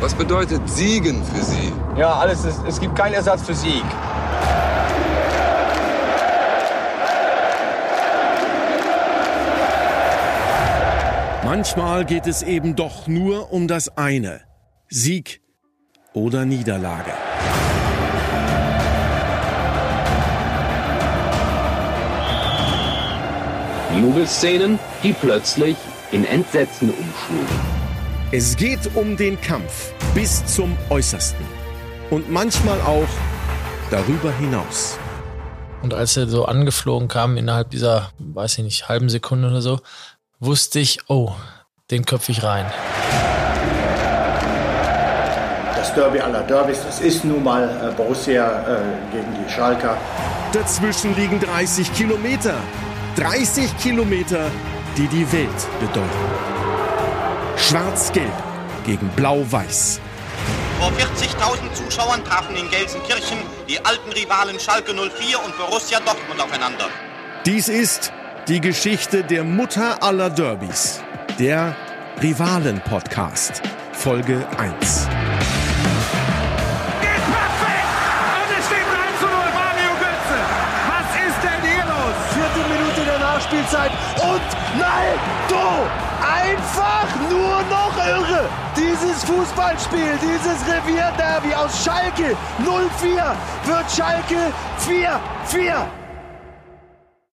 Was bedeutet Siegen für Sie? Ja, alles ist, es gibt keinen Ersatz für Sieg. Manchmal geht es eben doch nur um das eine. Sieg oder Niederlage. Jubelszenen, die plötzlich in Entsetzen umschlugen. Es geht um den Kampf bis zum Äußersten. Und manchmal auch darüber hinaus. Und als er so angeflogen kam, innerhalb dieser, weiß ich nicht, halben Sekunde oder so, wusste ich, oh, den köpfe ich rein. Das Derby aller Derbys, das ist nun mal äh, Borussia äh, gegen die Schalker. Dazwischen liegen 30 Kilometer. 30 Kilometer, die die Welt bedeuten. Schwarz-Gelb gegen Blau-Weiß. Vor 40.000 Zuschauern trafen in Gelsenkirchen die alten Rivalen Schalke 04 und Borussia Dortmund aufeinander. Dies ist die Geschichte der Mutter aller Derbys. Der Rivalen-Podcast. Folge 1. Nachspielzeit und nein, du! Einfach nur noch irre! Dieses Fußballspiel, dieses Revierderby aus Schalke 04 wird Schalke 4-4.